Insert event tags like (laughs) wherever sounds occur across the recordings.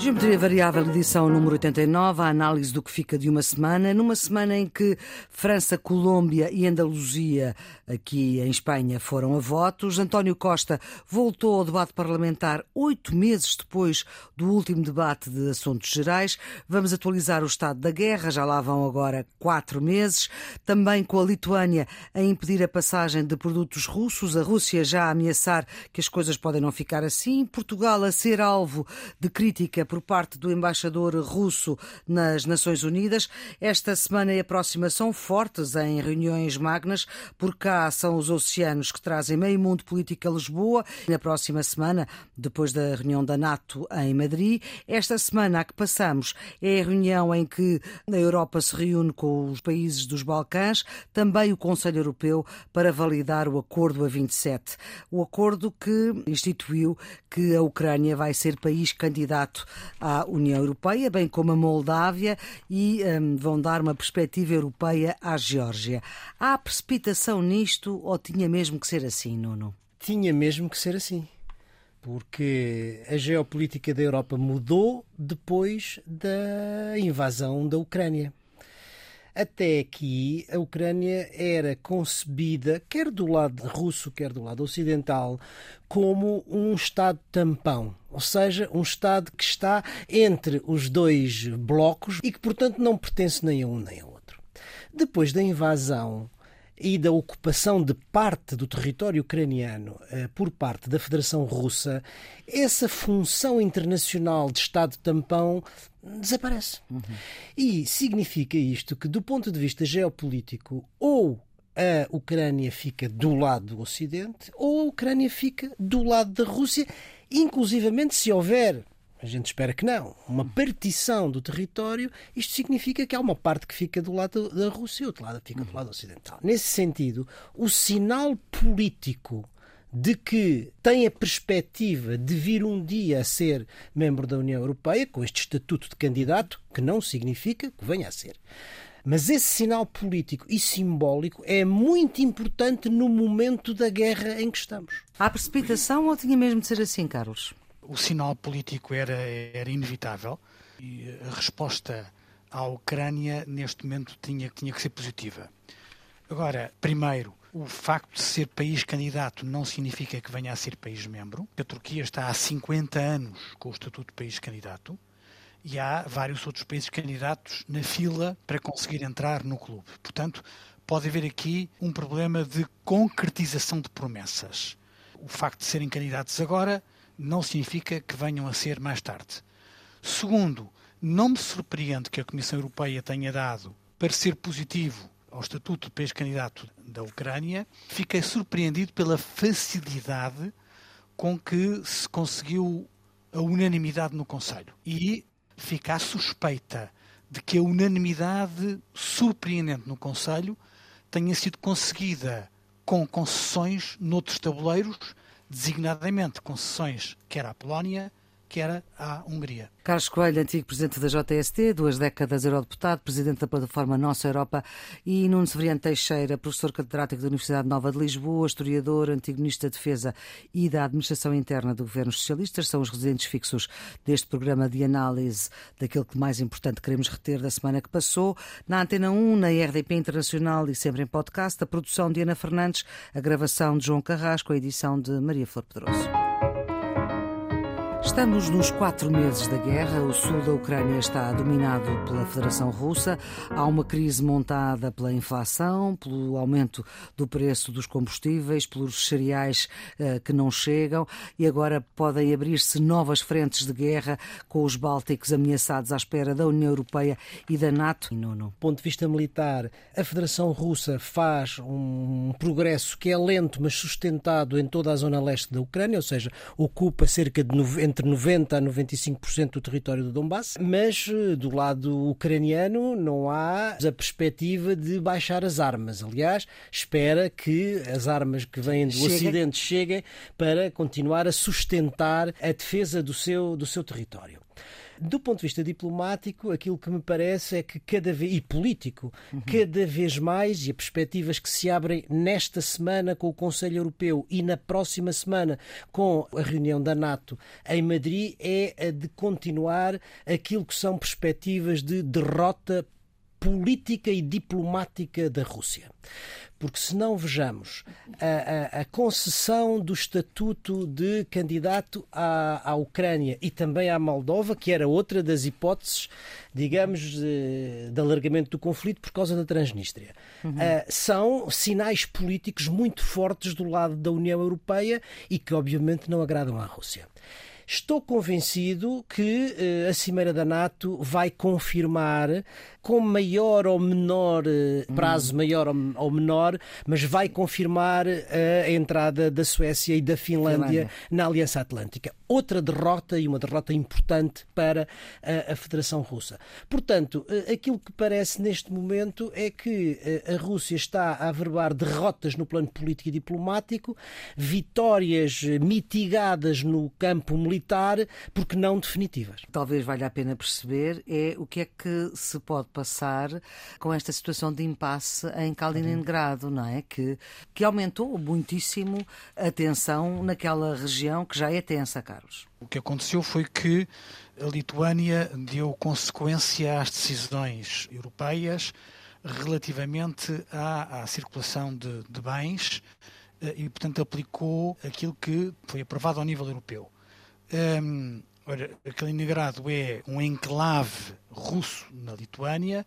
Geometria Variável, edição número 89, a análise do que fica de uma semana, numa semana em que França, Colômbia e Andaluzia, aqui em Espanha, foram a votos. António Costa voltou ao debate parlamentar oito meses depois do último debate de assuntos gerais. Vamos atualizar o estado da guerra, já lá vão agora quatro meses. Também com a Lituânia a impedir a passagem de produtos russos, a Rússia já a ameaçar que as coisas podem não ficar assim, Portugal a ser alvo de crítica por parte do embaixador russo nas Nações Unidas. Esta semana e a próxima são fortes em reuniões magnas. Por cá são os oceanos que trazem meio mundo político a Lisboa. Na próxima semana, depois da reunião da NATO em Madrid, esta semana a que passamos é a reunião em que a Europa se reúne com os países dos Balcãs, também o Conselho Europeu para validar o acordo a 27. O acordo que instituiu que a Ucrânia vai ser país candidato à União Europeia, bem como a Moldávia, e um, vão dar uma perspectiva europeia à Geórgia. Há precipitação nisto ou tinha mesmo que ser assim, Nuno? Tinha mesmo que ser assim. Porque a geopolítica da Europa mudou depois da invasão da Ucrânia. Até aqui, a Ucrânia era concebida, quer do lado russo, quer do lado ocidental, como um Estado tampão. Ou seja, um Estado que está entre os dois blocos e que, portanto, não pertence nem a um nem ao outro. Depois da invasão e da ocupação de parte do território ucraniano eh, por parte da Federação Russa, essa função internacional de Estado tampão desaparece. Uhum. E significa isto que, do ponto de vista geopolítico, ou a Ucrânia fica do lado do Ocidente, ou a Ucrânia fica do lado da Rússia, inclusivamente se houver a gente espera que não. Uma partição do território, isto significa que há uma parte que fica do lado da Rússia e outra lado fica do lado ocidental. Nesse sentido, o sinal político de que tem a perspectiva de vir um dia a ser membro da União Europeia, com este estatuto de candidato, que não significa que venha a ser. Mas esse sinal político e simbólico é muito importante no momento da guerra em que estamos. Há precipitação ou tinha mesmo de ser assim, Carlos? o sinal político era, era inevitável e a resposta à Ucrânia neste momento tinha, tinha que ser positiva. Agora, primeiro, o facto de ser país candidato não significa que venha a ser país membro. A Turquia está há 50 anos com o estatuto de país candidato e há vários outros países candidatos na fila para conseguir entrar no clube. Portanto, pode haver aqui um problema de concretização de promessas. O facto de serem candidatos agora não significa que venham a ser mais tarde. Segundo, não me surpreende que a Comissão Europeia tenha dado parecer positivo ao Estatuto de País Candidato da Ucrânia. Fiquei surpreendido pela facilidade com que se conseguiu a unanimidade no Conselho. E fica a suspeita de que a unanimidade surpreendente no Conselho tenha sido conseguida com concessões noutros tabuleiros designadamente concessões quer à Polónia, quer à Hungria. Carlos Coelho, antigo presidente da JST, duas décadas eurodeputado, presidente da plataforma Nossa Europa, e Nuno Severiano Teixeira, professor catedrático da Universidade Nova de Lisboa, historiador, antigo ministro da Defesa e da Administração Interna do Governo Socialista, são os residentes fixos deste programa de análise daquilo que mais importante queremos reter da semana que passou. Na Antena 1, na RDP Internacional e sempre em podcast, a produção de Ana Fernandes, a gravação de João Carrasco, a edição de Maria Flor Pedroso. Estamos nos quatro meses da guerra. O sul da Ucrânia está dominado pela Federação Russa. Há uma crise montada pela inflação, pelo aumento do preço dos combustíveis, pelos cereais uh, que não chegam e agora podem abrir-se novas frentes de guerra com os Bálticos ameaçados à espera da União Europeia e da NATO. Do ponto de vista militar, a Federação Russa faz um progresso que é lento, mas sustentado em toda a zona leste da Ucrânia, ou seja, ocupa cerca de 90 entre 90% a 95% do território do Donbass, mas eh, do lado ucraniano não há a perspectiva de baixar as armas. Aliás, espera que as armas que vêm do Chega. Ocidente cheguem para continuar a sustentar a defesa do seu, do seu território. Do ponto de vista diplomático, aquilo que me parece é que cada vez, e político, uhum. cada vez mais, e as perspectivas que se abrem nesta semana com o Conselho Europeu e na próxima semana com a reunião da NATO em Madrid, é a de continuar aquilo que são perspectivas de derrota política e diplomática da Rússia. Porque se não vejamos a, a, a concessão do estatuto de candidato à, à Ucrânia e também à Moldova, que era outra das hipóteses, digamos, de, de alargamento do conflito por causa da Transnistria, uhum. uh, são sinais políticos muito fortes do lado da União Europeia e que obviamente não agradam à Rússia. Estou convencido que uh, a Cimeira da NATO vai confirmar com maior ou menor eh, prazo, hum. maior ou menor, mas vai confirmar eh, a entrada da Suécia e da Finlândia, Finlândia. na Aliança Atlântica. Outra derrota e uma derrota importante para a, a Federação Russa. Portanto, eh, aquilo que parece neste momento é que a Rússia está a averbar derrotas no plano político e diplomático, vitórias mitigadas no campo militar, porque não definitivas. Talvez valha a pena perceber é o que é que se pode passar com esta situação de impasse em Kaliningrado, não é? Que, que aumentou muitíssimo a tensão naquela região que já é tensa, Carlos. O que aconteceu foi que a Lituânia deu consequência às decisões europeias relativamente à, à circulação de, de bens eh, e, portanto, aplicou aquilo que foi aprovado ao nível europeu. Um, Ora, Kaliningrado é um enclave russo na Lituânia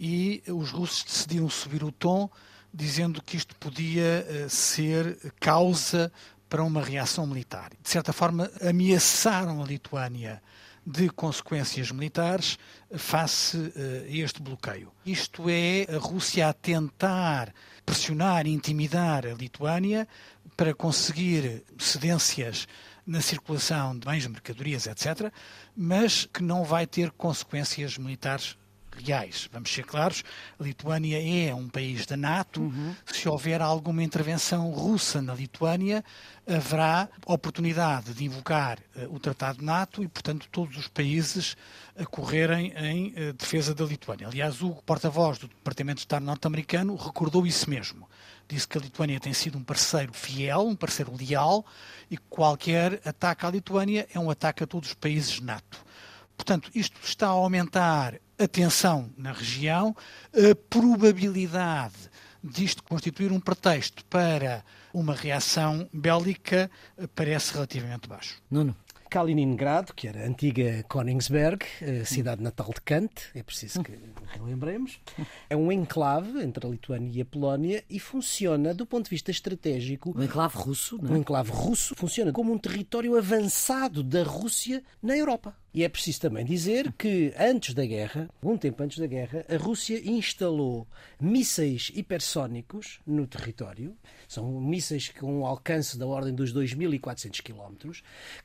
e os russos decidiram subir o tom, dizendo que isto podia uh, ser causa para uma reação militar. De certa forma, ameaçaram a Lituânia de consequências militares face uh, a este bloqueio. Isto é a Rússia a tentar pressionar intimidar a Lituânia para conseguir cedências na circulação de bens, mercadorias, etc., mas que não vai ter consequências militares reais. Vamos ser claros, a Lituânia é um país da NATO. Uhum. Se houver alguma intervenção russa na Lituânia, haverá oportunidade de invocar uh, o Tratado NATO e, portanto, todos os países a correrem em uh, defesa da Lituânia. Aliás, o porta-voz do Departamento de Estado norte-americano recordou isso mesmo disse que a Lituânia tem sido um parceiro fiel, um parceiro leal e que qualquer ataque à Lituânia é um ataque a todos os países NATO. Portanto, isto está a aumentar a tensão na região, a probabilidade disto constituir um pretexto para uma reação bélica parece relativamente baixo. Nuno. Kaliningrado, que era a antiga Königsberg, a cidade natal de Kant, é preciso que lembremos, (laughs) é um enclave entre a Lituânia e a Polónia e funciona do ponto de vista estratégico. Um enclave russo, não é? Um enclave russo funciona como um território avançado da Rússia na Europa. E é preciso também dizer que antes da guerra, um tempo antes da guerra, a Rússia instalou mísseis hipersónicos no território. São mísseis com um alcance da ordem dos 2.400 km,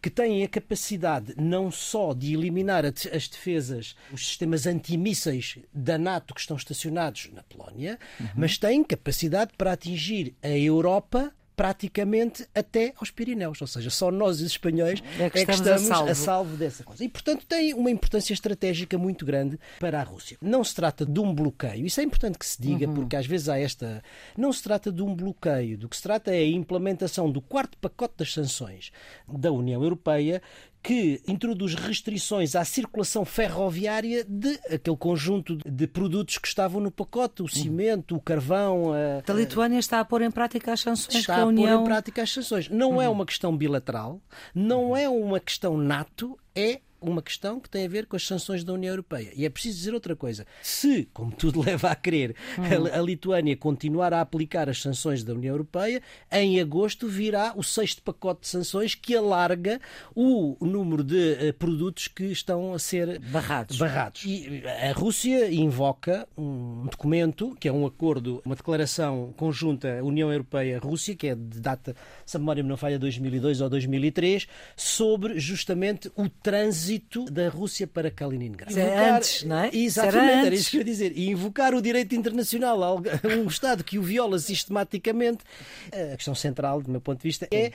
que têm a capacidade não só de eliminar as defesas, os sistemas antimísseis da NATO que estão estacionados na Polónia, uhum. mas têm capacidade para atingir a Europa praticamente até aos Pirineus. Ou seja, só nós, os espanhóis, é que, é que estamos, a, salvo. a salvo dessa coisa. E, portanto, tem uma importância estratégica muito grande para a Rússia. Não se trata de um bloqueio. Isso é importante que se diga, uhum. porque às vezes há esta. Não se trata de um bloqueio. Do que se trata é a implementação do quarto pacote das sanções da União Europeia que introduz restrições à circulação ferroviária de aquele conjunto de produtos que estavam no pacote, o cimento, o carvão. A, a Lituânia está a pôr em prática as sanções está que a União... a pôr em prática as sanções. Não é uhum. é uma questão bilateral, não é uma questão NATO, é uma questão que tem a ver com as sanções da União Europeia. E é preciso dizer outra coisa. Se, como tudo (laughs) leva a crer, a, a, Lituânia continuar a aplicar as sanções da União Europeia, em agosto virá o sexto pacote de sanções que alarga o número de uh, produtos que estão a ser barrados. barrados. E a Rússia invoca um documento, que é um acordo, uma declaração conjunta União Europeia-Rússia, que é de data, se a memória me não falha, 2002 ou 2003, sobre justamente o trânsito trânsito da Rússia para Kaliningrado. Isso é antes, não é? Exatamente, era, era isso que eu ia dizer. E invocar o direito internacional a (laughs) um Estado que o viola sistematicamente. A questão central, do meu ponto de vista, é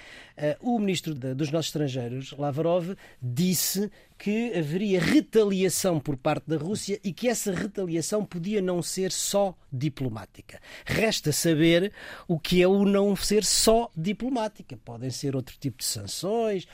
uh, o ministro de, dos nossos estrangeiros, Lavrov, disse que haveria retaliação por parte da Rússia e que essa retaliação podia não ser só diplomática. Resta saber o que é o não ser só diplomática. Podem ser outro tipo de sanções.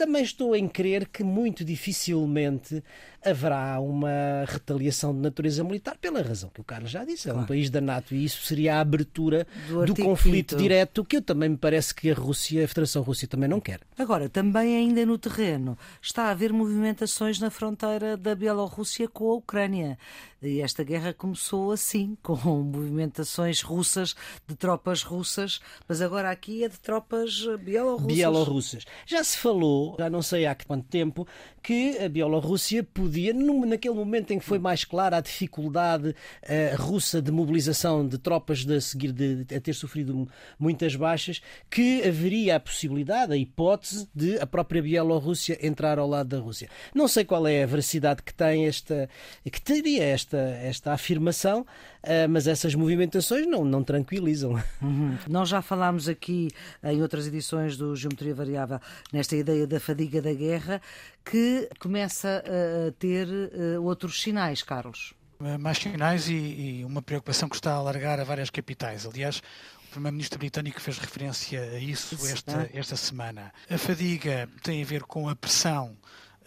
Também estou em crer que muito dificilmente haverá uma retaliação de natureza militar, pela razão que o Carlos já disse. É um país da NATO e isso seria a abertura do, do conflito direto, que eu também me parece que a Rússia, a Federação Rússia também não quer. Agora, também ainda no terreno, está a haver movimentações na fronteira da Bielorrússia com a Ucrânia. E esta guerra começou assim, (laughs) com movimentações russas, de tropas russas, mas agora aqui é de tropas bielorrussas. Bielorrussas. Já se falou, já não sei há quanto tempo, que a Bielorrússia podia, naquele momento em que foi mais clara a dificuldade uh, russa de mobilização de tropas de seguir de, de, a ter sofrido muitas baixas, que haveria a possibilidade, a hipótese de a própria Bielorrússia entrar ao lado da Rússia. Não sei qual é a veracidade que tem esta, que teria esta, esta afirmação, uh, mas essas movimentações não, não tranquilizam. Uhum. Nós já falámos aqui em outras edições do Geometria Variável nesta ideia da fadiga da guerra, que começa a ter uh, outros sinais, Carlos. Mais sinais e, e, uma preocupação que está a alargar a várias capitais. Aliás, o Primeiro-Ministro britânico fez referência a isso esta, esta semana. A fadiga tem a ver com a pressão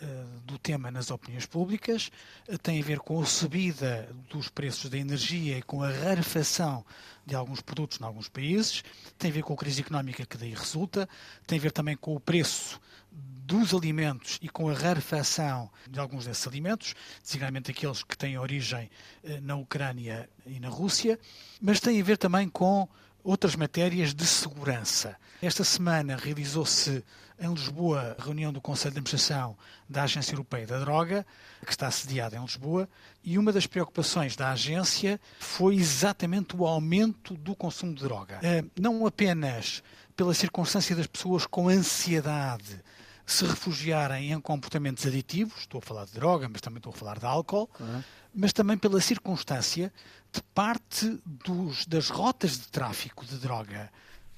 uh, do tema nas opiniões públicas, uh, tem a ver com a subida dos preços da energia e com a rarefação de alguns produtos em alguns países, tem a ver com a crise económica que daí resulta, tem a ver também com o preço dos alimentos e com a rarefação de alguns desses alimentos, designadamente aqueles que têm origem eh, na Ucrânia e na Rússia, mas tem a ver também com outras matérias de segurança. Esta semana realizou-se em Lisboa a reunião do Conselho de Administração da Agência Europeia da Droga, que está sediada em Lisboa, e uma das preocupações da agência foi exatamente o aumento do consumo de droga. Eh, não apenas pela circunstância das pessoas com ansiedade se refugiarem em comportamentos aditivos, estou a falar de droga, mas também estou a falar de álcool, uhum. mas também pela circunstância de parte dos, das rotas de tráfico de droga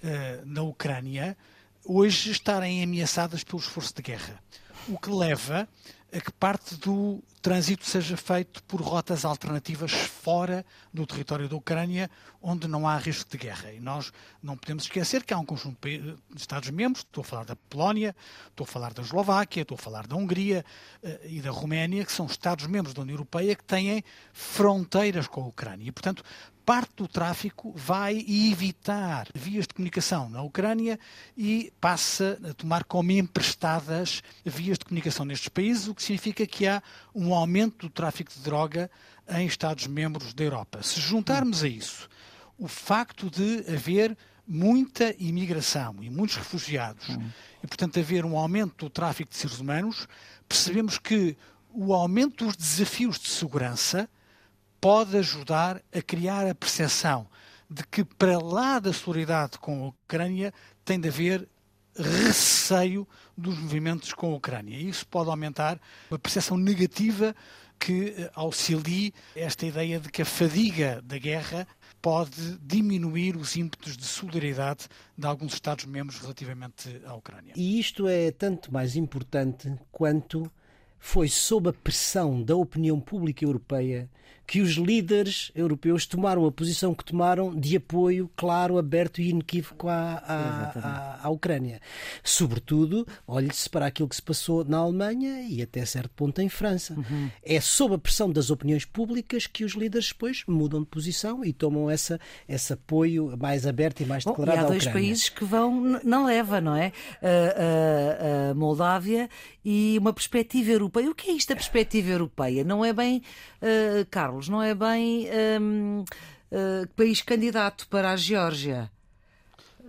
uh, na Ucrânia hoje estarem ameaçadas pelo esforço de guerra. O que leva a que parte do trânsito seja feito por rotas alternativas fora do território da Ucrânia, onde não há risco de guerra. E nós não podemos esquecer que há um conjunto de Estados-membros, estou a falar da Polónia, estou a falar da Eslováquia, estou a falar da Hungria uh, e da Roménia, que são Estados-membros da União Europeia que têm fronteiras com a Ucrânia. E, portanto, parte do tráfico vai evitar vias de comunicação na Ucrânia e passa a tomar como emprestadas vias de comunicação nestes países, o que significa que há um aumento do tráfico de droga em Estados-membros da Europa. Se juntarmos a isso o facto de haver muita imigração e muitos refugiados hum. e, portanto, haver um aumento do tráfico de seres humanos, percebemos que o aumento dos desafios de segurança pode ajudar a criar a percepção de que, para lá da solidariedade com a Ucrânia, tem de haver receio dos movimentos com a Ucrânia. E isso pode aumentar uma percepção negativa que eh, auxilie esta ideia de que a fadiga da guerra pode diminuir os ímpetos de solidariedade de alguns Estados-membros relativamente à Ucrânia. E isto é tanto mais importante quanto foi sob a pressão da opinião pública europeia que os líderes europeus tomaram a posição que tomaram de apoio claro, aberto e inequívoco à, à, à, à Ucrânia. Sobretudo, olhe-se para aquilo que se passou na Alemanha e até certo ponto em França. Uhum. É sob a pressão das opiniões públicas que os líderes depois mudam de posição e tomam essa, esse apoio mais aberto e mais declarado Bom, e há dois países que vão na leva, não é? A, a, a Moldávia e uma perspectiva europeia. O que é isto da perspectiva europeia? Não é bem, uh, Carlos, não é bem um, uh, eh, país candidato para a Geórgia?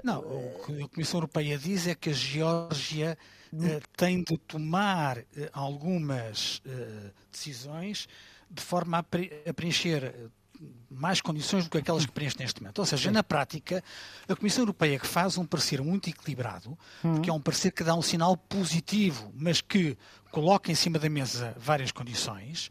Não, o que a Comissão Europeia diz é que a Geórgia uh, tem de tomar algumas decisões de forma a, pre a preencher mais condições do que aquelas que preenche neste momento. Ou seja, Sim. na prática, a Comissão Europeia que faz um parecer muito equilibrado, uhum. que é um parecer que dá um sinal positivo, mas que coloca em cima da mesa várias condições,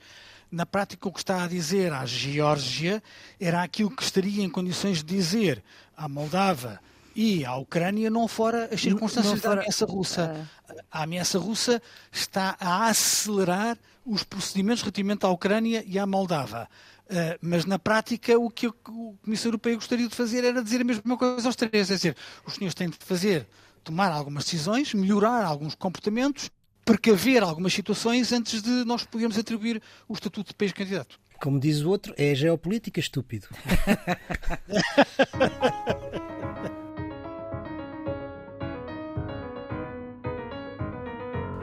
na prática o que está a dizer à Geórgia era aquilo que estaria em condições de dizer à Moldávia e à Ucrânia não fora as circunstâncias fora... da ameaça russa. Ah. A ameaça russa está a acelerar os procedimentos relativamente à Ucrânia e à Moldava. Uh, mas na prática o que o Comissão Europeia gostaria de fazer era dizer a mesma coisa aos três, é dizer, os senhores têm de fazer, tomar algumas decisões, melhorar alguns comportamentos, precaver algumas situações antes de nós podermos atribuir o estatuto de país candidato. Como diz o outro, é geopolítica estúpido. (laughs)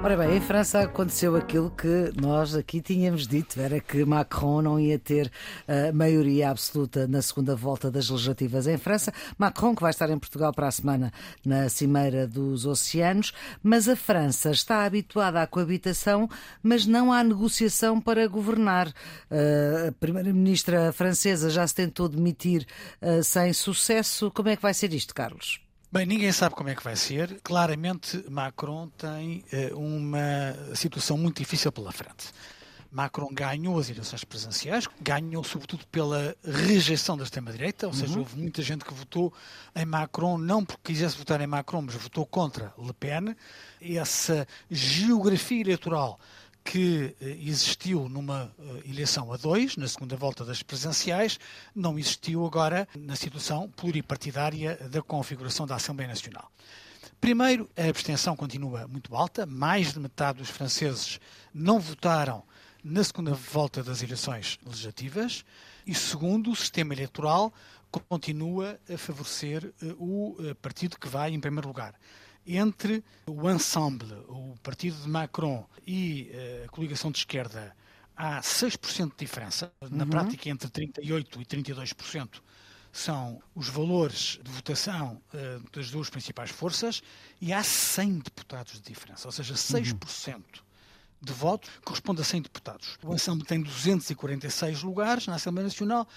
Ora bem, em França aconteceu aquilo que nós aqui tínhamos dito, era que Macron não ia ter eh, maioria absoluta na segunda volta das legislativas em França. Macron, que vai estar em Portugal para a semana na Cimeira dos Oceanos, mas a França está habituada à coabitação, mas não à negociação para governar. Eh, a primeira-ministra francesa já se tentou demitir eh, sem sucesso. Como é que vai ser isto, Carlos? Bem, ninguém sabe como é que vai ser. Claramente, Macron tem uh, uma situação muito difícil pela frente. Macron ganhou as eleições presidenciais, ganhou sobretudo pela rejeição da extrema-direita, ou seja, uhum. houve muita gente que votou em Macron, não porque quisesse votar em Macron, mas votou contra Le Pen. Essa geografia eleitoral que eh, existiu numa eh, eleição a dois, na segunda volta das presidenciais, não existiu agora na situação pluripartidária da configuração da Assembleia Nacional. Primeiro, a abstenção continua muito alta, mais de metade dos franceses não votaram na segunda volta das eleições legislativas. E segundo, o sistema eleitoral continua a favorecer eh, o partido que vai em primeiro lugar entre o Ensemble, o partido de Macron, e eh, a coligação de esquerda, há 6% de diferença, na uhum. prática entre 38% e 32% são os valores de votação uh, das duas principais forças e há 100 deputados de diferença, ou seja, 6%. Uhum de voto corresponde a 100 deputados. O Ensemble tem 246 lugares na Assembleia Nacional,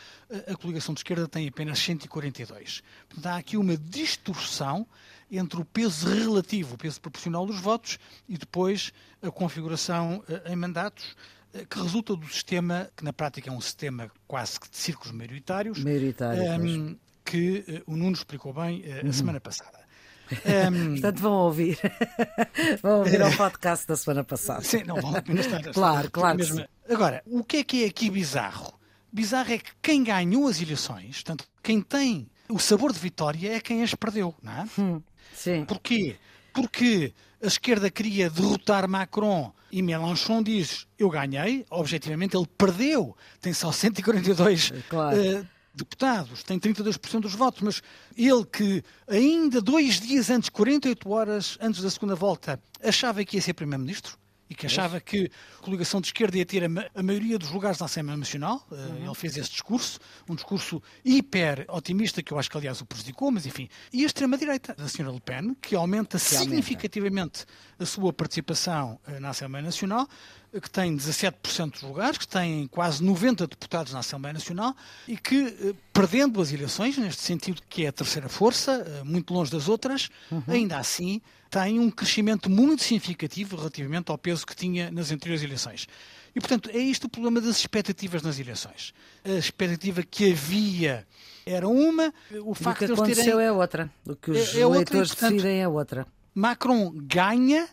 a coligação de esquerda tem apenas 142. Portanto, há aqui uma distorção entre o peso relativo, o peso proporcional dos votos e depois a configuração eh, em mandatos eh, que resulta do sistema, que na prática é um sistema quase que de círculos maioritários, Maioritário, um, ehm, que uh, o Nuno explicou bem uh, uhum. a semana passada. Um... (laughs) Portanto, vão ouvir. (laughs) vão ouvir ao podcast da semana passada. Sim, não vão apenas (laughs) estar. claro, claro. Mesmo... Agora, o que é que é aqui bizarro? Bizarro é que quem ganhou as eleições, portanto, quem tem o sabor de vitória é quem as perdeu, não é? Hum, sim. Porquê? Porque a esquerda queria derrotar Macron e Mélenchon diz: Eu ganhei. Objetivamente, ele perdeu. Tem só 142 claro. uh, deputados, tem 32% dos votos, mas ele que ainda dois dias antes, 48 horas antes da segunda volta, achava que ia ser Primeiro-Ministro, e que achava que a coligação de esquerda ia ter a, ma a maioria dos lugares na Assembleia Nacional. Uh, uhum. Ele fez esse discurso, um discurso hiper otimista, que eu acho que aliás o prejudicou, mas enfim. E a extrema-direita da senhora Le Pen, que aumenta que significativamente aumenta. a sua participação uh, na Assembleia Nacional, que tem 17% dos lugares, que tem quase 90 deputados na Assembleia Nacional e que, eh, perdendo as eleições, neste sentido que é a terceira força, eh, muito longe das outras, uhum. ainda assim tem um crescimento muito significativo relativamente ao peso que tinha nas anteriores eleições. E, portanto, é isto o problema das expectativas nas eleições. A expectativa que havia era uma, o facto de eles terem... O que aconteceu é outra. O que os é, é eleitores outra, portanto, decidem é outra. Macron ganha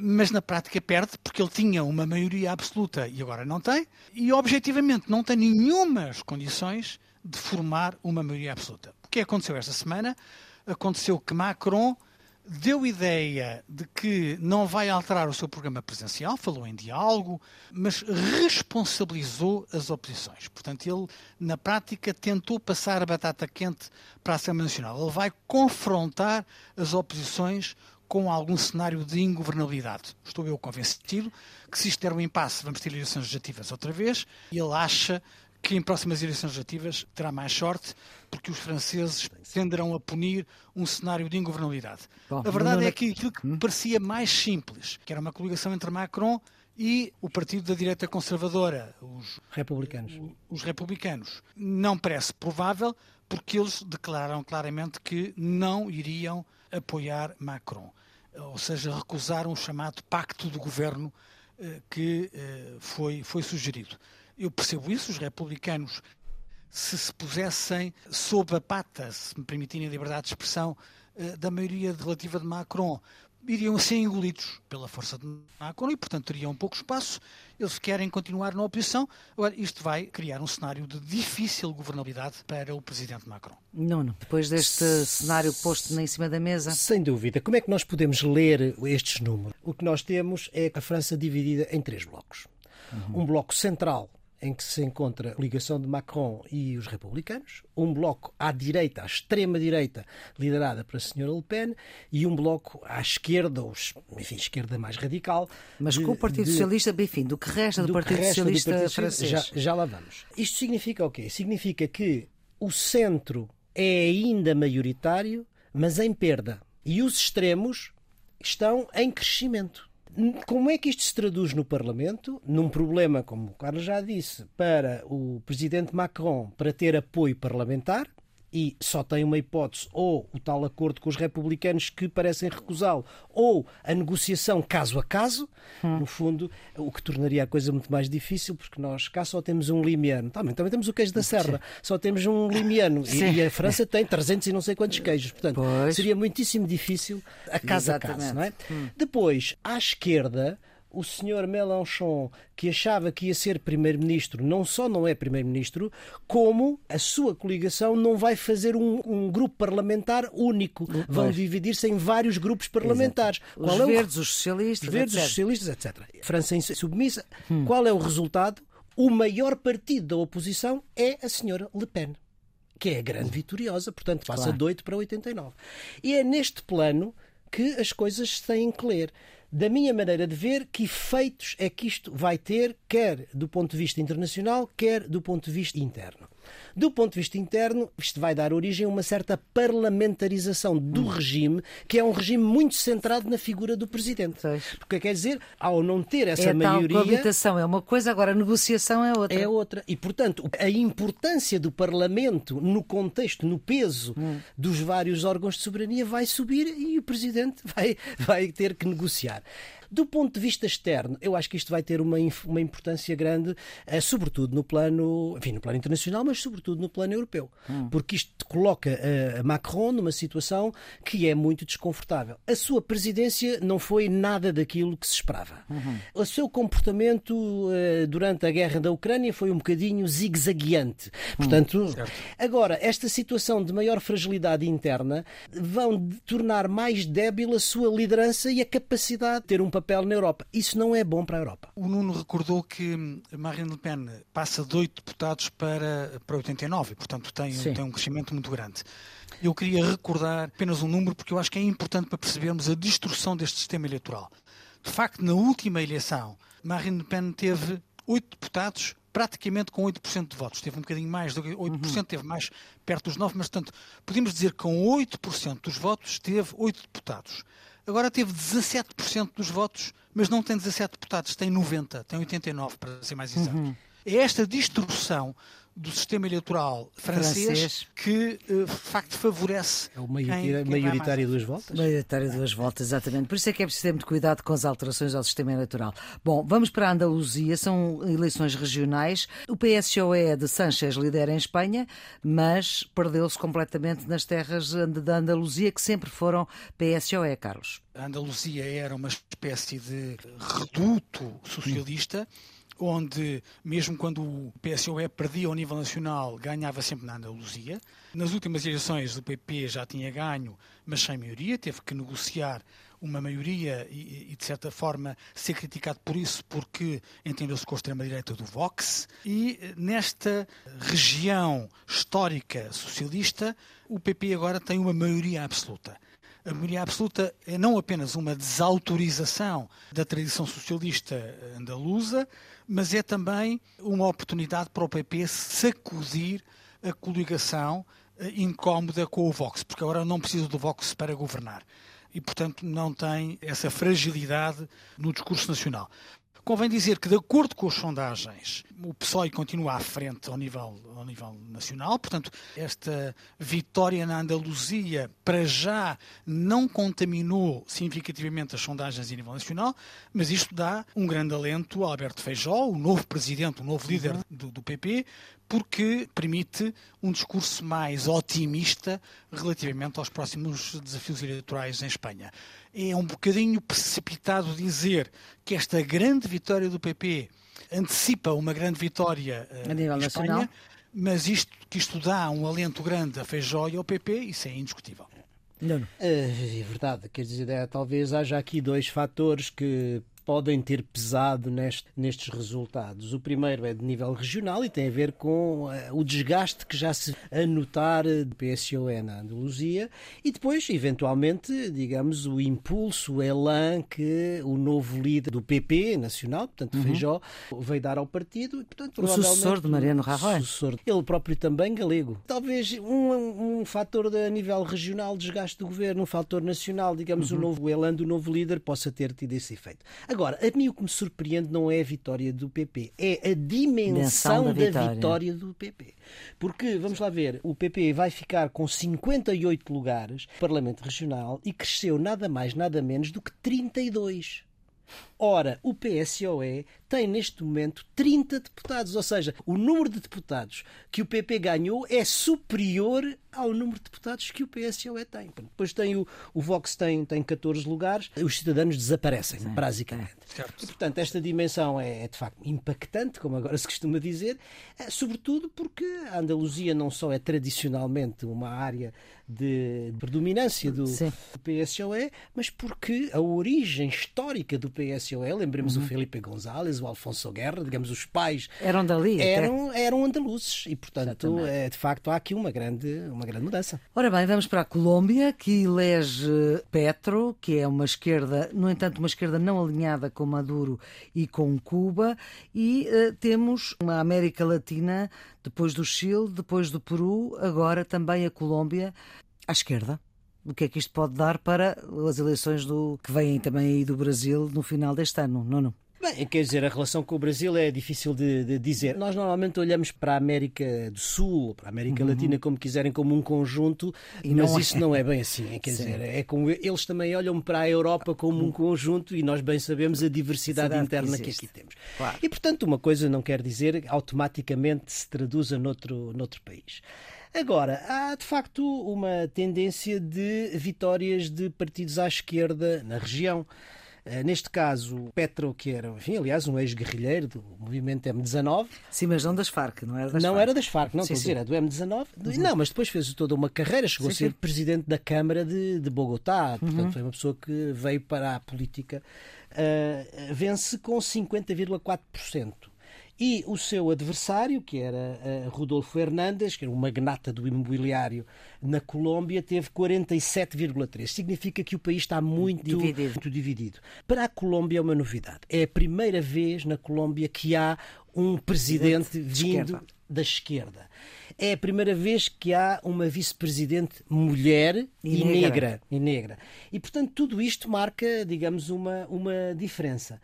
mas na prática perde porque ele tinha uma maioria absoluta e agora não tem, e objetivamente não tem nenhumas condições de formar uma maioria absoluta. O que aconteceu esta semana? Aconteceu que Macron deu ideia de que não vai alterar o seu programa presidencial, falou em diálogo, mas responsabilizou as oposições. Portanto, ele, na prática, tentou passar a batata quente para a Assembleia Nacional. Ele vai confrontar as oposições com algum cenário de ingovernabilidade. Estou eu convencido que se isto der um impasse, vamos ter eleições legislativas outra vez, e ele acha que em próximas eleições legislativas terá mais sorte, porque os franceses tenderão a punir um cenário de ingovernabilidade. Bom, a verdade é que aquilo que hum? parecia mais simples, que era uma coligação entre Macron e o partido da direita conservadora, os republicanos. Os republicanos. Não parece provável, porque eles declararam claramente que não iriam apoiar Macron, ou seja, recusaram o chamado pacto de governo eh, que eh, foi, foi sugerido. Eu percebo isso, os republicanos se se pusessem sob a pata, se me permitirem a liberdade de expressão, eh, da maioria relativa de Macron. Iriam ser engolidos pela força de Macron e, portanto, teriam pouco espaço. Eles querem continuar na oposição. Agora, isto vai criar um cenário de difícil governabilidade para o presidente Macron. Não, não. Depois deste cenário posto em cima da mesa. Sem dúvida. Como é que nós podemos ler estes números? O que nós temos é a França dividida em três blocos. Uhum. Um bloco central em que se encontra a coligação de Macron e os republicanos, um bloco à direita, à extrema-direita, liderada pela senhora Le Pen, e um bloco à esquerda, ou, enfim, esquerda mais radical. Mas com o Partido de, Socialista, enfim, do que resta do, do Partido Socialista do Partido francês. Já, já lá vamos. Isto significa o quê? Significa que o centro é ainda maioritário, mas em perda. E os extremos estão em crescimento. Como é que isto se traduz no Parlamento? Num problema, como o Carlos já disse, para o presidente Macron para ter apoio parlamentar, e só tem uma hipótese, ou o tal acordo com os republicanos que parecem recusá-lo, ou a negociação caso a caso, hum. no fundo, o que tornaria a coisa muito mais difícil, porque nós cá só temos um limiano. Também, também temos o queijo da serra, só temos um limiano. E, e, a França tem 300 e não sei quantos queijos. Portanto, pois. seria muitíssimo difícil a caso Exatamente. a caso. Não é? Hum. Depois, à esquerda, o senhor Mélenchon, que achava que ia ser primeiro-ministro, não só não é primeiro-ministro, como a sua coligação não vai fazer um, um grupo parlamentar único. Pois. Vão dividir-se em vários grupos parlamentares. Os Qual verdes, é o... os socialistas, os verdes, etc. os socialistas, etc. França submissa. Hum. Qual é o resultado? O maior partido da oposição é a senhora Le Pen que é a grande vitoriosa, portanto passa claro. de 8 para 89. E é neste plano que as coisas têm que ler da minha maneira de ver, que efeitos é que isto vai ter, quer do ponto de vista internacional, quer do ponto de vista interno. Do ponto de vista interno, isto vai dar origem a uma certa parlamentarização do hum. regime, que é um regime muito centrado na figura do presidente. Pois. Porque quer dizer, ao não ter essa é maioria. A coabitação é uma coisa, agora a negociação é outra. É outra. E, portanto, a importância do Parlamento no contexto, no peso hum. dos vários órgãos de soberania vai subir e o presidente (laughs) vai, vai ter que negociar. Do ponto de vista externo, eu acho que isto vai ter uma, uma importância grande, eh, sobretudo no plano, enfim, no plano internacional, mas sobretudo no plano europeu. Hum. Porque isto coloca uh, Macron numa situação que é muito desconfortável. A sua presidência não foi nada daquilo que se esperava. Uhum. O seu comportamento uh, durante a guerra da Ucrânia foi um bocadinho zigue-zagueante. Hum, Portanto, hum, agora, esta situação de maior fragilidade interna vão tornar mais débil a sua liderança e a capacidade de ter um papel na Europa. Isso não é bom para a Europa. O Nuno recordou que Marine Le Pen passa de 8 deputados para, para 89, portanto tem, tem um crescimento muito grande. Eu queria recordar apenas um número porque eu acho que é importante para percebermos a distorção deste sistema eleitoral. De facto, na última eleição, Marine Le Pen teve 8 deputados praticamente com 8% de votos. Teve um bocadinho mais, 8% uhum. teve mais perto dos 9%, mas, portanto, podemos dizer que com 8% dos votos teve 8 deputados. Agora teve 17% dos votos, mas não tem 17 deputados, tem 90, tem 89, para ser mais exato. Uhum. É esta distorção do sistema eleitoral francês, francês. que eh, de facto favorece é o maioritário, maioritário duas voltas? Maioritário duas voltas exatamente. Por isso é que é preciso ter muito cuidado com as alterações ao sistema eleitoral. Bom vamos para a Andaluzia. São eleições regionais. O PSOE de Sánchez lidera em Espanha mas perdeu-se completamente nas terras da Andaluzia que sempre foram PSOE Carlos. A Andaluzia era uma espécie de reduto socialista onde, mesmo quando o PSOE perdia ao nível nacional, ganhava sempre na Andaluzia. Nas últimas eleições, o PP já tinha ganho, mas sem maioria, teve que negociar uma maioria e, e de certa forma, ser criticado por isso, porque entendeu-se com a extrema-direita do Vox. E nesta região histórica socialista, o PP agora tem uma maioria absoluta. A maioria absoluta é não apenas uma desautorização da tradição socialista andaluza, mas é também uma oportunidade para o PP sacudir a coligação eh, incómoda com o Vox, porque agora não precisa do Vox para governar. E, portanto, não tem essa fragilidade no discurso nacional. Convém dizer que, de acordo com as sondagens, o PSOE continua à frente ao nível, ao nível nacional, portanto, esta vitória na Andaluzia, para já, não contaminou significativamente as sondagens a nível nacional, mas isto dá um grande alento a Alberto Feijó, o novo presidente, o novo líder do, do PP, porque permite um discurso mais otimista relativamente aos próximos desafios eleitorais em Espanha. É um bocadinho precipitado dizer que esta grande vitória do PP antecipa uma grande vitória uh, a nível nacional, Espanha, mas isto, que isto dá um alento grande a Feijó e ao PP, isso é indiscutível. Não, não. É, é verdade, quer dizer, é, talvez haja aqui dois fatores que podem ter pesado neste, nestes resultados. O primeiro é de nível regional e tem a ver com uh, o desgaste que já se a notar do PSOE na Andaluzia e depois, eventualmente, digamos, o impulso, o elan que o novo líder do PP nacional, portanto, uhum. Feijó, veio dar ao partido. E, portanto, o sucessor de Mariano Rajoy. Sucessor, ele próprio também galego. Talvez um, um fator a nível regional, desgaste do governo, um fator nacional, digamos, uhum. o novo elan do novo líder possa ter tido esse efeito. Agora, a mim o que me surpreende não é a vitória do PP, é a dimensão da, da vitória. vitória. do PP. Porque, vamos lá ver, o PP vai ficar com 58 lugares no Parlamento Regional e cresceu nada mais, nada menos do que 32. Ora, o PSOE tem neste momento 30 deputados, ou seja, o número de deputados que o PP ganhou é superior ao número de deputados que o PSOE tem. Depois tem o, o Vox tem, tem 14 lugares, os cidadãos desaparecem, Sim, basicamente. E, portanto, esta dimensão é, é, de facto impactante, como agora se costuma dizer, é, sobretudo porque a Andaluzia não só é tradicionalmente uma área de predominância do Sim. PSOE, mas porque a origem histórica do PSOE, lembremos uhum. o Felipe González, o Alfonso Guerra, digamos, os pais eram dali, eram, eram andaluzes e, portanto, é, de facto há aqui uma grande, uma grande mudança. Ora bem, vamos para a Colômbia, que elege Petro, que é uma esquerda, no entanto, uma esquerda não alinhada com Maduro e com Cuba, e uh, temos uma América Latina, depois do Chile, depois do Peru, agora também a Colômbia, à esquerda o que é que isto pode dar para as eleições do, que vêm também aí do Brasil no final deste ano, não, não? Bem, quer dizer, a relação com o Brasil é difícil de, de dizer. Nós normalmente olhamos para a América do Sul, para a América uhum. Latina, como quiserem, como um conjunto, e mas não isso é. não é bem assim. Quer Sim. dizer, é como eles também olham para a Europa como um conjunto e nós bem sabemos a diversidade interna que, que, aqui temos. Claro. E, portanto, uma coisa não quer dizer automaticamente se traduza noutro, noutro país. Agora, há de facto uma tendência de vitórias de partidos à esquerda na região. Eh, neste caso, Petro, que era, enfim, aliás, um ex-guerrilheiro do movimento M19. Sim, mas não das Farc, não era das não Farc. era das Farc, não, sim, sim. era do M19. Uhum. Não, mas depois fez toda uma carreira, chegou sim, a ser presidente da Câmara de, de Bogotá, portanto, uhum. foi uma pessoa que veio para a política. Uh, vence com 50,4%. E o seu adversário, que era uh, Rodolfo Hernandes, que era um magnata do imobiliário na Colômbia, teve 47,3%. Significa que o país está muito dividido. muito dividido. Para a Colômbia é uma novidade. É a primeira vez na Colômbia que há um presidente vindo da esquerda. É a primeira vez que há uma vice-presidente mulher e, e negra. negra. E negra. E, portanto, tudo isto marca, digamos, uma, uma diferença.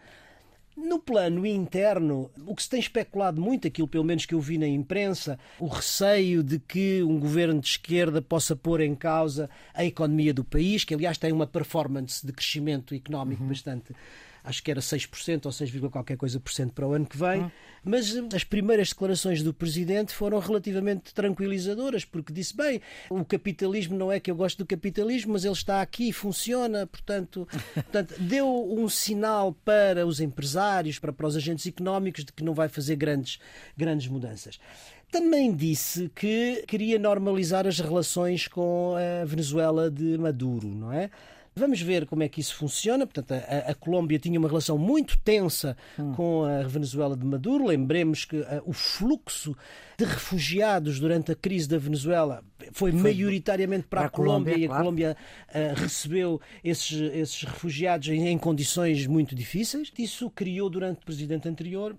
No plano interno, o que se tem especulado muito, aquilo pelo menos que eu vi na imprensa, o receio de que um governo de esquerda possa pôr em causa a economia do país, que aliás tem uma performance de crescimento económico uhum. bastante acho que era 6% ou 6, qualquer coisa por cento para o ano que vem. Hum. Mas eh, as primeiras declarações do presidente foram relativamente tranquilizadoras, porque disse: bem, o capitalismo não é que eu gosto do capitalismo, mas ele está aqui e funciona, portanto, (laughs) portanto deu um sinal para os empresários, para, para os agentes económicos, de que não vai fazer grandes, grandes mudanças também disse que queria normalizar as relações com a Venezuela de Maduro, não é? Vamos ver como é que isso funciona. Portanto, a, a Colômbia tinha uma relação muito tensa hum. com a Venezuela de Maduro. Lembremos que uh, o fluxo de refugiados durante a crise da Venezuela foi, foi maioritariamente para, para a Colômbia, Colômbia e a claro. Colômbia uh, recebeu esses, esses refugiados em, em condições muito difíceis. Isso criou, durante o presidente anterior,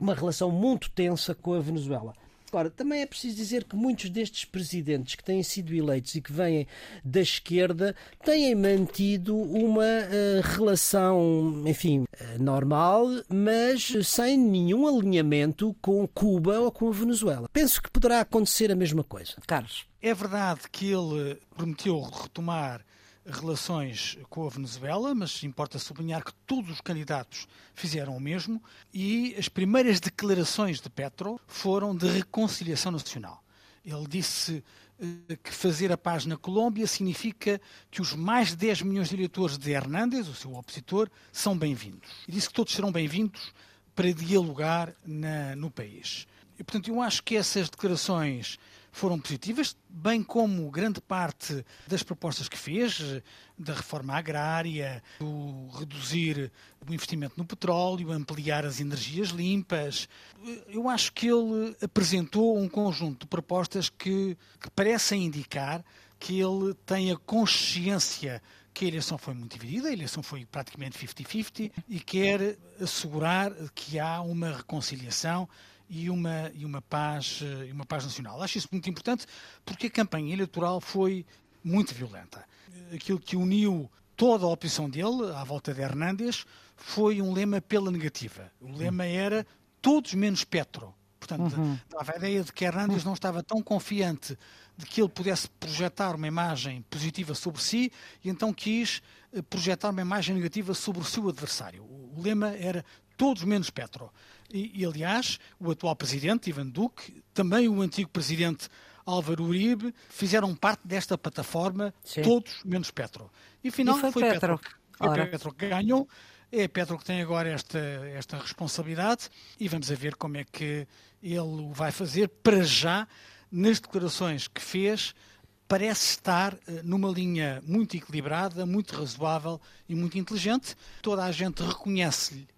uma relação muito tensa com a Venezuela. Agora, também é preciso dizer que muitos destes presidentes que têm sido eleitos e que vêm da esquerda têm mantido uma uh, relação, enfim, uh, normal, mas sem nenhum alinhamento com Cuba ou com a Venezuela. Penso que poderá acontecer a mesma coisa. Carlos. É verdade que ele prometeu retomar relações com a Venezuela, mas importa sublinhar que todos os candidatos fizeram o mesmo e as primeiras declarações de Petro foram de reconciliação nacional. Ele disse eh, que fazer a paz na Colômbia significa que os mais de 10 milhões de eleitores de Hernández, o seu opositor, são bem-vindos. E disse que todos serão bem-vindos para dialogar na, no país. E, portanto, eu acho que essas declarações foram positivas, bem como grande parte das propostas que fez, da reforma agrária, do reduzir o investimento no petróleo, ampliar as energias limpas. Eu acho que ele apresentou um conjunto de propostas que, que parecem indicar que ele tem a consciência que a eleição foi muito dividida, a eleição foi praticamente 50-50 e quer assegurar que há uma reconciliação e uma, e uma, paz, eh, e uma paz nacional. Acho isso muito importante porque a campanha eleitoral foi muito violenta. Aquilo que uniu toda a oposição dele, à volta de Hernández, foi um lema pela negativa. O lema era todos menos Petro. Portanto, uhum. dava a ideia de que Hernández não estava tão confiante de que ele pudesse projetar uma imagem positiva sobre si e então quis eh, projetar uma imagem negativa sobre o seu adversário. O lema era todos menos Petro. E, e, aliás, o atual presidente, Ivan Duque, também o antigo presidente Álvaro Uribe, fizeram parte desta plataforma, Sim. todos menos Petro. E afinal e foi, foi Petro. Petro, foi Petro que ganhou. É Petro que tem agora esta, esta responsabilidade e vamos a ver como é que ele o vai fazer. Para já, nas declarações que fez, parece estar eh, numa linha muito equilibrada, muito razoável e muito inteligente. Toda a gente reconhece-lhe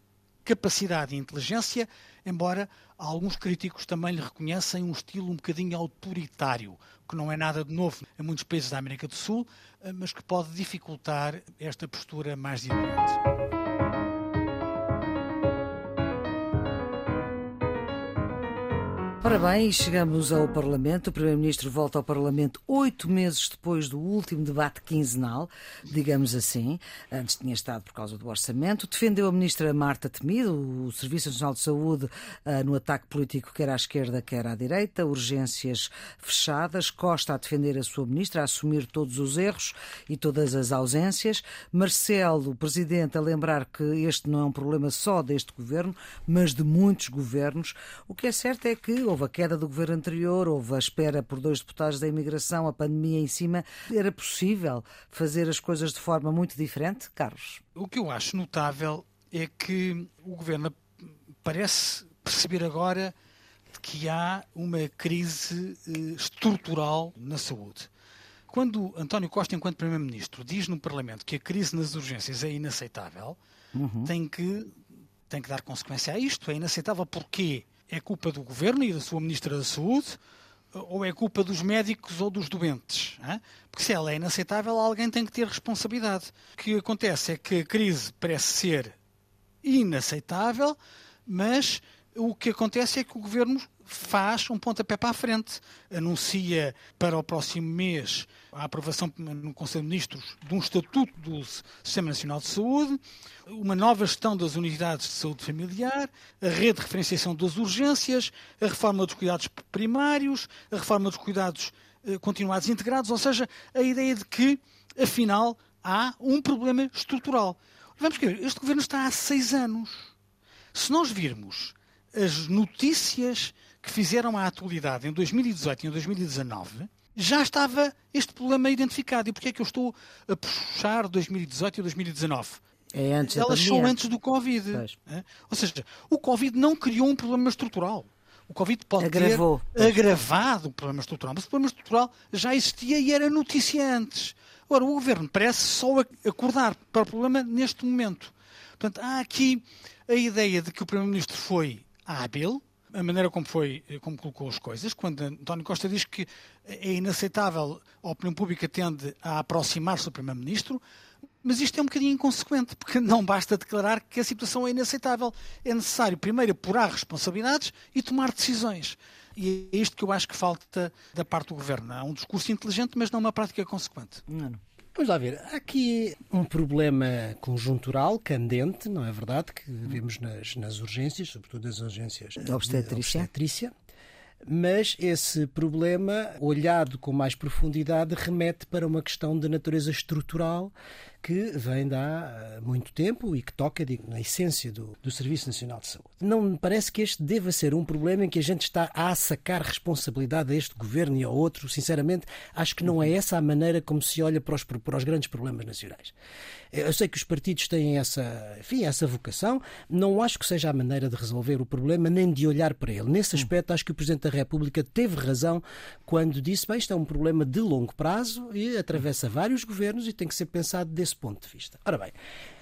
capacidade e inteligência, embora alguns críticos também lhe reconhecem um estilo um bocadinho autoritário, que não é nada de novo em muitos países da América do Sul, eh, mas que pode dificultar esta postura mais dialogante. Ora bem, chegamos ao Parlamento. O Primeiro-Ministro volta ao Parlamento oito meses depois do último debate quinzenal, digamos assim. Antes tinha estado por causa do orçamento. Defendeu a Ministra Marta Temido, o Serviço Nacional de Saúde, ah, no ataque político quer à esquerda, quer à direita. Urgências fechadas. Costa a defender a sua Ministra, a assumir todos os erros e todas as ausências. Marcelo, o Presidente, a lembrar que este não é um problema só deste governo, mas de muitos governos. O que é certo é que houve a queda do governo anterior, houve a espera por dois deputados da imigração, a pandemia em cima. Era possível fazer as coisas de forma muito diferente, Carlos? O que eu acho notável é que o governo parece perceber agora que há uma crise eh, estrutural na saúde. Quando António Costa, enquanto Primeiro-Ministro, diz no Parlamento que a crise nas urgências é inaceitável, uhum. tem, que, tem que dar consequência a isto. É inaceitável porquê? É culpa do governo e da sua Ministra da Saúde ou é culpa dos médicos ou dos doentes? Hein? Porque se ela é inaceitável, alguém tem que ter responsabilidade. O que acontece é que a crise parece ser inaceitável, mas o que acontece é que o governo faz um pontapé para a frente. Anuncia para o próximo mês a aprovação no Conselho de Ministros de um estatuto do Sistema Nacional de Saúde, uma nova gestão das unidades de saúde familiar, a rede de referenciação das urgências, a reforma dos cuidados primários, a reforma dos cuidados eh, continuados integrados, ou seja, a ideia de que, afinal, há um problema estrutural. Vamos ver, este governo está há seis anos. Se nós virmos as notícias que fizeram a atualidade em 2018 e em 2019, já estava este problema identificado. E porquê é que eu estou a puxar 2018 e 2019? É antes Elas são antes do Covid. É? Ou seja, o Covid não criou um problema estrutural. O Covid pode Agravou. ter agravado o problema estrutural, mas o problema estrutural já existia e era notícia antes. Agora, o governo parece só acordar para o problema neste momento. Portanto, há aqui a ideia de que o Primeiro-Ministro foi hábil, a maneira como foi, como colocou as coisas, quando António Costa diz que é inaceitável, a opinião pública tende a aproximar-se do Primeiro-Ministro, mas isto é um bocadinho inconsequente, porque não basta declarar que a situação é inaceitável. É necessário primeiro apurar responsabilidades e tomar decisões. E é isto que eu acho que falta da parte do governo. Há um discurso inteligente, mas não uma prática consequente. Não. Vamos lá ver. Há aqui um problema conjuntural, candente, não é verdade? Que vemos nas, nas urgências, sobretudo nas urgências obstetrícia. obstetrícia mas esse problema, olhado com mais profundidade, remete para uma questão de natureza estrutural que vem de há muito tempo e que toca digo, na essência do, do Serviço Nacional de Saúde. Não me parece que este deva ser um problema em que a gente está a sacar responsabilidade a este governo e ao outro. Sinceramente, acho que não é essa a maneira como se olha para os, para os grandes problemas nacionais. Eu sei que os partidos têm essa, enfim, essa vocação. Não acho que seja a maneira de resolver o problema nem de olhar para ele. Nesse aspecto, acho que o Presidente da República teve razão quando disse: bem, isto é um problema de longo prazo e atravessa vários governos e tem que ser pensado desse ponto de vista. Ora bem,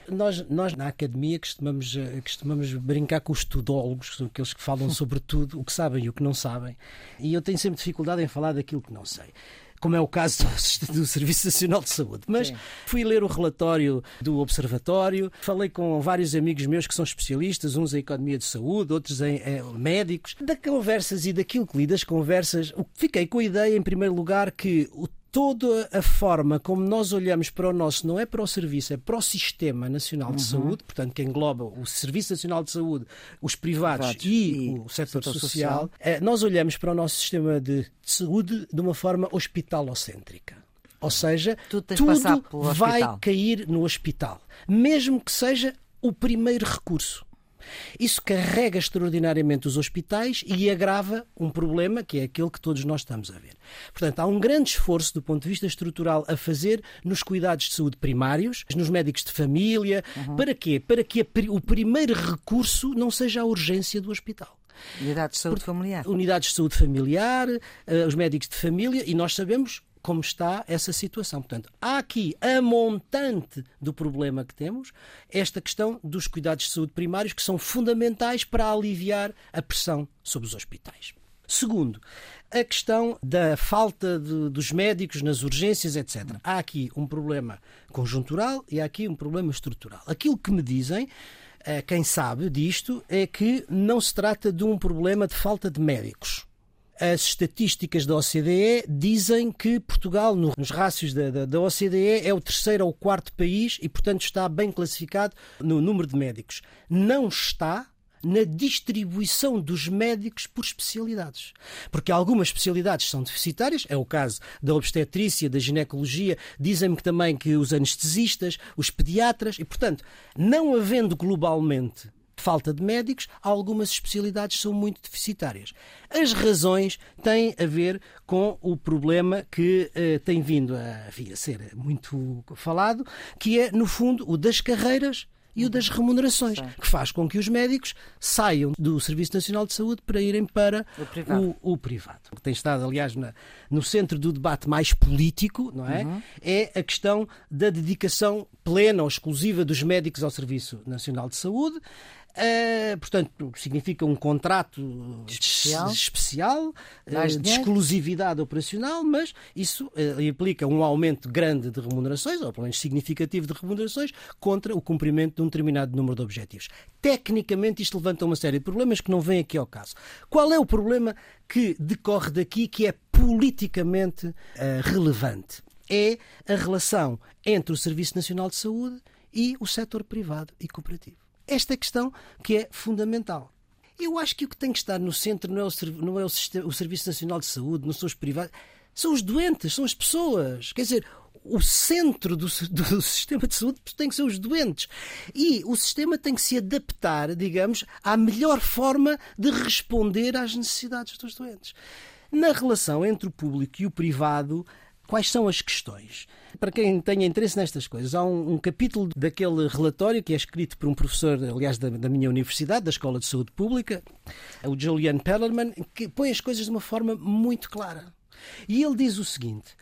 nós, nós na academia costumamos, eh, costumamos brincar com os estudólogos, são aqueles que falam sobre (laughs) tudo, o que sabem e o que não sabem, e eu tenho sempre dificuldade em falar daquilo que não sei como é o caso do, (laughs) do, Serviço Nacional de Saúde. Mas Sim. fui ler o relatório do Observatório, falei com vários amigos meus que são especialistas, uns em economia de saúde, outros em, em médicos. Da conversas e daquilo que li das conversas, fiquei com a ideia, em primeiro lugar, que o toda a forma como nós olhamos para o nosso, não é para o serviço, é para o Sistema Nacional de uhum. Saúde, portanto, que engloba o Serviço Nacional de Saúde, os privados, privados e, e, o setor, social, social, eh, nós olhamos para o nosso sistema de saúde de uma forma hospitalocêntrica. Ou seja, tudo, tudo vai cair no hospital, mesmo que seja o primeiro recurso. Isso carrega extraordinariamente os hospitais e agrava um problema que é aquele que todos nós estamos a ver. Portanto, há um grande esforço do ponto de vista estrutural a fazer nos cuidados de saúde primários, nos médicos de família. Uhum. Para quê? Para que o primeiro recurso não seja a urgência do hospital. Unidades de saúde familiar. Unidades de saúde familiar, uh, os médicos de família, e nós sabemos como está essa situação. Portanto, há aqui a montante do problema que temos, esta questão dos cuidados de saúde primários, que são fundamentais para aliviar a pressão sobre os hospitais. Segundo, a questão da falta de, dos médicos nas urgências, etc. Há aqui um problema conjuntural e há aqui um problema estrutural. Aquilo que me dizem, eh, quem sabe disto, é que não se trata de um problema de falta de médicos as estatísticas da OCDE dizem que Portugal, nos rácios da, da, da, OCDE, é o terceiro ou quarto país e, portanto, está bem classificado no número de médicos. Não está na distribuição dos médicos por especialidades. Porque algumas especialidades são deficitárias, é o caso da obstetrícia, da ginecologia, dizem-me também que os anestesistas, os pediatras, e portanto, não havendo globalmente falta de médicos, algumas especialidades são muito deficitárias. As razões têm a ver com o problema que uh, tem vindo a, enfim, a ser muito falado, que é, no fundo, o das carreiras e o das remunerações, Sim. que faz com que os médicos saiam do Serviço Nacional de Saúde para irem para o privado. O, o privado. Que tem estado, aliás, na, no centro do debate mais político, não é? Uhum. É a questão da dedicação plena ou exclusiva dos médicos ao Serviço Nacional de Saúde Uh, portanto, significa um contrato especial, especial uh, de exclusividade operacional, mas isso uh, implica um aumento grande de remunerações, ou pelo menos significativo de remunerações, contra o cumprimento de um determinado número de objetivos. Tecnicamente, isto levanta uma série de problemas que não vêm aqui ao caso. Qual é o problema que decorre daqui que é politicamente relevante? É a relação entre o Serviço Nacional de Saúde e o setor privado e cooperativo esta questão que é fundamental. Eu acho que o que tem que estar no centro não é o, não é o, sistema, o Serviço Nacional de Saúde, não são os privados, são os doentes, são as pessoas. Quer dizer, o centro do, (laughs) do, sistema de saúde tem que ser os doentes. E o sistema tem que se adaptar, digamos, à melhor forma de responder às necessidades dos doentes. Na relação entre o público e o privado, Quais são as questões? Para quem tenha interesse nestas coisas, há um, um capítulo daquele relatório que é escrito por um professor, aliás, da, da, minha universidade, da Escola de Saúde Pública, o Julian Pellerman, que põe as coisas de uma forma muito clara. E ele diz o seguinte: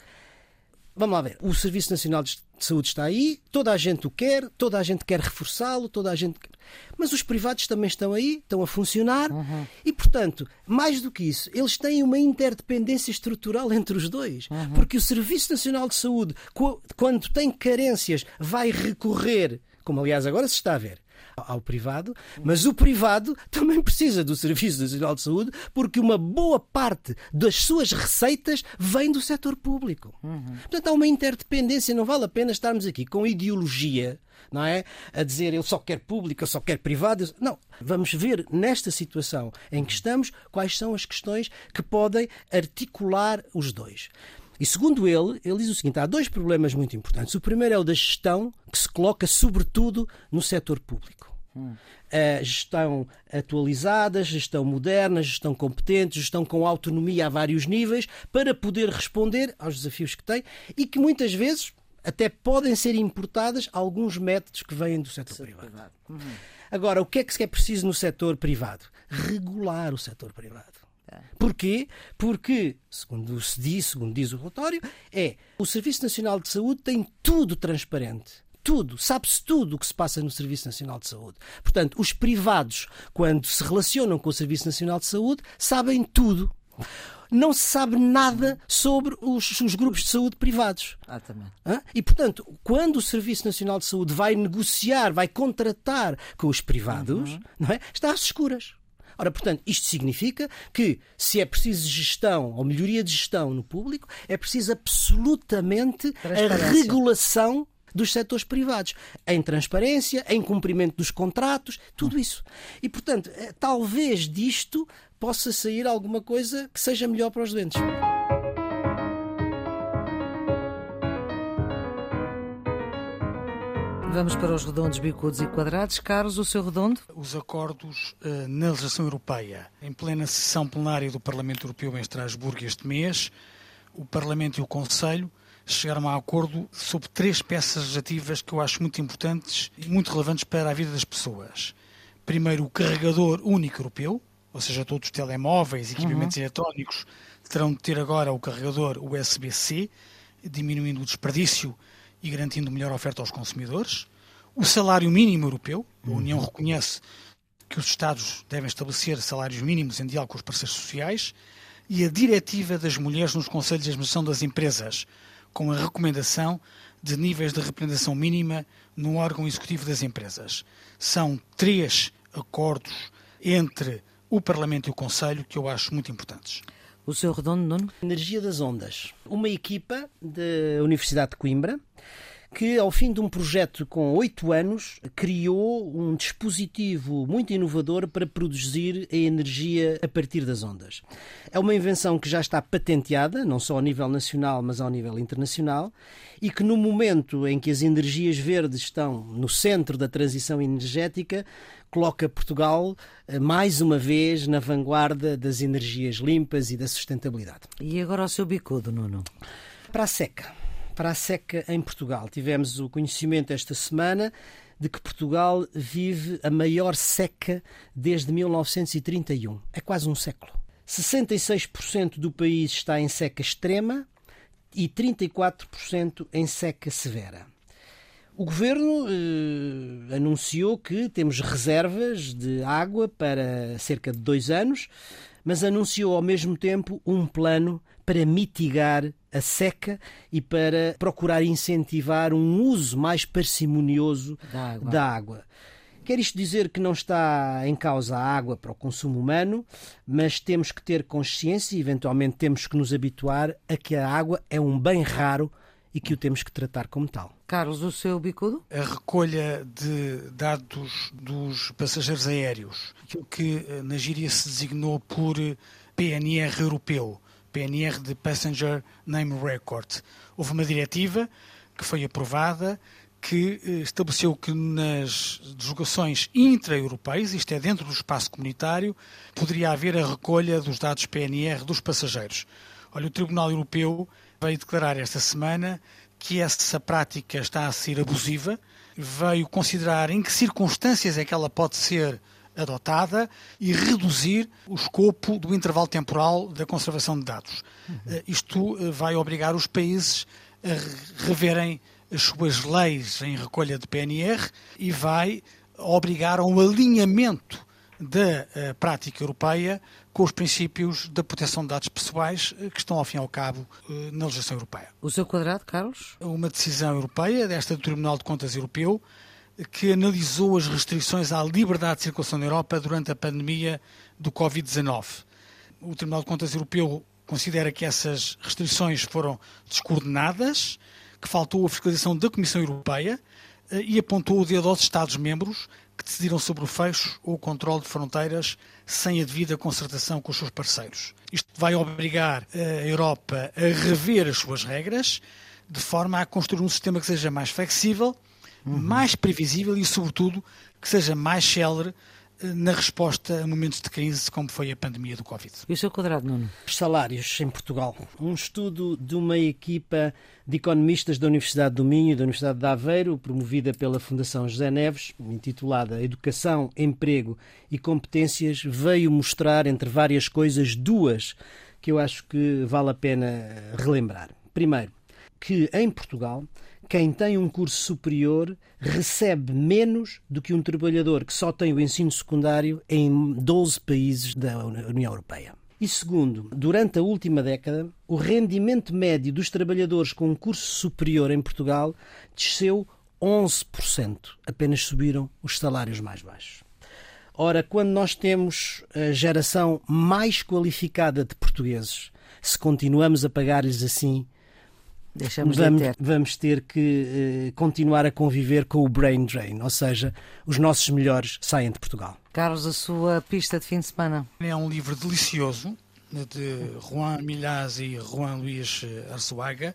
vamos lá ver, o Serviço Nacional de Saúde está aí, toda a gente o quer, toda a gente quer reforçá-lo, toda a gente quer. Mas os privados também estão aí, estão a funcionar uhum. e, portanto, mais do que isso, eles têm uma interdependência estrutural (laughs) entre os dois. Uhum. Porque o Serviço Nacional de Saúde, quando tem carências, vai recorrer, como aliás agora se está a ver, ao privado, mas o privado (laughs) também precisa do Serviço Nacional de Saúde porque uma boa parte das suas receitas vem do setor público. Uhum. Portanto, há uma interdependência. Não vale a pena estarmos aqui com ideologia não é? A dizer eu só quero público, eu só quero privado. Não. Vamos ver nesta situação em que estamos quais são as questões que podem articular os dois. E segundo ele, ele diz o seguinte: há dois problemas muito importantes. O primeiro é o da gestão, que se coloca sobretudo no setor público. Hum. A gestão atualizada, gestão moderna, gestão competente, gestão com autonomia a vários níveis, para poder responder aos desafios que tem e que muitas vezes até podem ser importadas alguns métodos que vêm do setor privado. privado. Uhum. Agora, o que é que é preciso no setor privado? Regular o setor privado. Porquê? Porque, segundo se diz, segundo diz o relatório, é o Serviço Nacional de Saúde tem tudo transparente. Tudo, sabe-se tudo o que se passa no Serviço Nacional de Saúde. Portanto, os privados, quando se relacionam com o Serviço Nacional de Saúde, sabem tudo não se sabe nada sobre os, os grupos de saúde privados. Ah, também. E, portanto, quando o Serviço Nacional de Saúde vai negociar, vai contratar com os privados, uhum. não é? está às escuras. Ora, portanto, isto significa que se é preciso gestão ou melhoria de gestão no público, é preciso absolutamente a regulação dos setores privados, em transparência, em cumprimento dos contratos, tudo isso. E, portanto, eh, talvez disto possa sair alguma coisa que seja melhor para os doentes. Vamos para os redondos, bicudos e quadrados. Carlos, o seu redondo? Os acordos uh, na legislação europeia. Em plena sessão plenária do Parlamento Europeu em Estrasburgo este mês, o Parlamento e o Conselho chegaram a acordo sobre três peças legislativas que eu acho muito importantes e muito relevantes para a vida das pessoas. Primeiro, o carregador único europeu, ou seja, todos os telemóveis e equipamentos uhum. eletrónicos terão de ter agora o carregador USB-C, diminuindo o desperdício e garantindo melhor oferta aos consumidores. O salário mínimo europeu, a União uhum. reconhece que os Estados devem estabelecer salários mínimos em diálogo com os parceiros sociais e a diretiva das mulheres nos conselhos de administração das empresas, com a recomendação de níveis de representação mínima no órgão executivo das empresas. São três acordos entre o Parlamento e o Conselho, que eu acho muito importantes. O seu redondo, Nuno? Energia das ondas. Uma equipa da Universidade de Coimbra que, ao fim de um projeto com oito anos, criou um dispositivo muito inovador para produzir a energia a partir das ondas. É uma invenção que já está patenteada, não só ao nível nacional, mas ao nível internacional, e que, no momento em que as energias verdes estão no centro da transição energética, coloca Portugal eh, mais uma vez na vanguarda das energias limpas e da sustentabilidade. E agora o seu bicudo, Nuno? Para a seca para a seca em Portugal. Tivemos o conhecimento esta semana de que Portugal vive a maior seca desde 1931. É quase um século. 66% do país está em seca extrema e 34% em seca severa. O governo eh, anunciou que temos reservas de água para cerca de dois anos, mas anunciou ao mesmo tempo um plano para mitigar a seca e para procurar incentivar um uso mais parcimonioso da água. Da água. Quer isto dizer que não está em causa a água para o consumo humano, mas temos que ter consciência e eventualmente temos que nos habituar a que a água é um bem raro e que o temos que tratar como tal. Carlos, o seu bicudo? A recolha de dados dos passageiros aéreos, aquilo que eh, na gíria se designou por PNR europeu, PNR de Passenger Name Record. Houve uma diretiva que foi aprovada que eh, estabeleceu que nas deslocações intra-europeias, isto é, dentro do espaço comunitário, poderia haver a recolha dos dados PNR dos passageiros. Olha, o Tribunal Europeu veio declarar esta semana que essa prática está a ser abusiva, veio considerar em que circunstâncias é que ela pode ser adotada e reduzir o escopo do intervalo temporal da conservação de dados. Uhum. Isto eh, vai obrigar os países a reverem as suas leis em recolha de PNR e vai obrigar a um alinhamento da uh, prática europeia com os princípios da proteção de dados pessoais uh, que estão, ao fim e ao cabo, uh, na legislação europeia. O seu quadrado, Carlos? Uma decisão europeia, desta do Tribunal de Contas Europeu, que analisou as restrições à liberdade de circulação na Europa durante a pandemia do Covid-19. O Tribunal de Contas Europeu considera que essas restrições foram descoordenadas, que faltou a fiscalização da Comissão Europeia eh, e apontou o dedo aos Estados-membros decidiram sobre o fecho ou o controle de fronteiras sem a devida concertação com os seus parceiros. Isto vai obrigar a Europa a rever as suas regras de forma a construir um sistema que seja mais flexível, uhum. mais previsível e, sobretudo, que seja mais célere na resposta a momentos de crise como foi a pandemia do Covid. E o seu quadrado, Nuno? Os salários em Portugal. Um estudo de uma equipa de economistas da Universidade do Minho e da Universidade de Aveiro, promovida pela Fundação José Neves, intitulada Educação, Emprego e Competências, veio mostrar, entre várias coisas, duas que eu acho que vale a pena relembrar. Primeiro, que em Portugal quem tem um curso superior recebe menos do que um trabalhador que só tem o ensino secundário em 12 países da União Europeia. E segundo, durante a última década, o rendimento médio dos trabalhadores com um curso superior em Portugal desceu 11%. Apenas subiram os salários mais baixos. Ora, quando nós temos a geração mais qualificada de portugueses, se continuamos a pagar-lhes assim, Deixamos vamos, ter. vamos ter que uh, continuar a conviver com o brain drain, ou seja, os nossos melhores saem de Portugal. Carlos, a sua pista de fim de semana? É um livro delicioso de Juan Milhaz e Juan Luís eh, Arzuaga,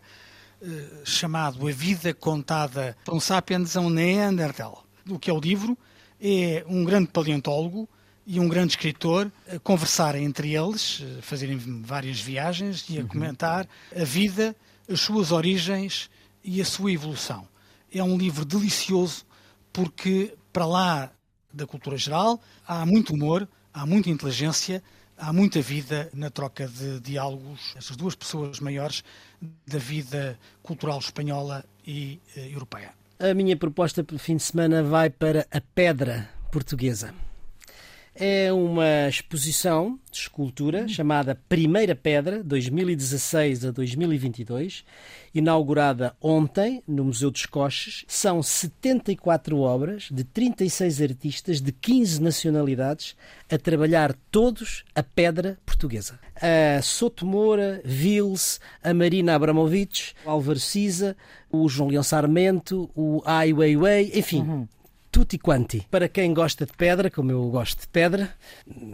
uh, chamado A Vida Contada por um Sapiens a um Neandertal. O que é o livro? É um grande paleontólogo e um grande escritor a conversarem entre eles, fazerem várias viagens e a uhum. comentar a vida as suas origens e a sua evolução. É um livro delicioso porque, para lá da cultura geral, há muito humor, há muita inteligência, há muita vida na troca de diálogos, essas duas pessoas maiores da vida cultural espanhola e eh, europeia. A minha proposta para o fim de semana vai para a Pedra Portuguesa. É uma exposição de escultura chamada Primeira Pedra, 2016 a 2022, inaugurada ontem no Museu dos Coches. São 74 obras de 36 artistas de 15 nacionalidades a trabalhar todos a pedra portuguesa. A Soto Moura, Vils, a Marina Abramovic, o Álvaro Siza, o João Leão Sarmento, o Ai Weiwei, enfim, uhum tutti quanti. Para quem gosta de pedra, como eu gosto de pedra,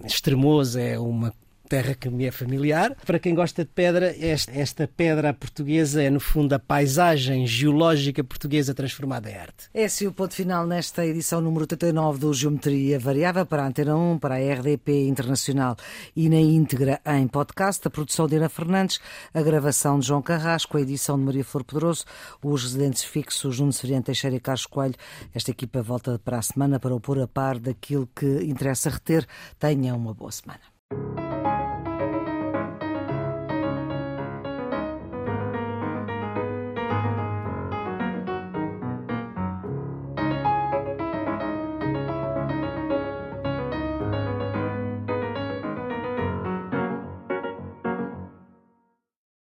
Estremoso é uma terra que me é familiar. Para quem gosta de pedra, esta, pedra portuguesa é, no fundo, a paisagem geológica portuguesa transformada em arte. É assim o ponto final nesta edição número 89 do Geometria Variável para a Antena 1, para a RDP Internacional e na íntegra em podcast. A produção de Ana Fernandes, a gravação de João Carrasco, a edição de Maria Flor Pedroso, os residentes fixos Nuno Severiano Teixeira e Carlos Coelho. Esta equipa volta para a semana para o pôr a par daquilo que interessa reter. Tenha uma boa semana.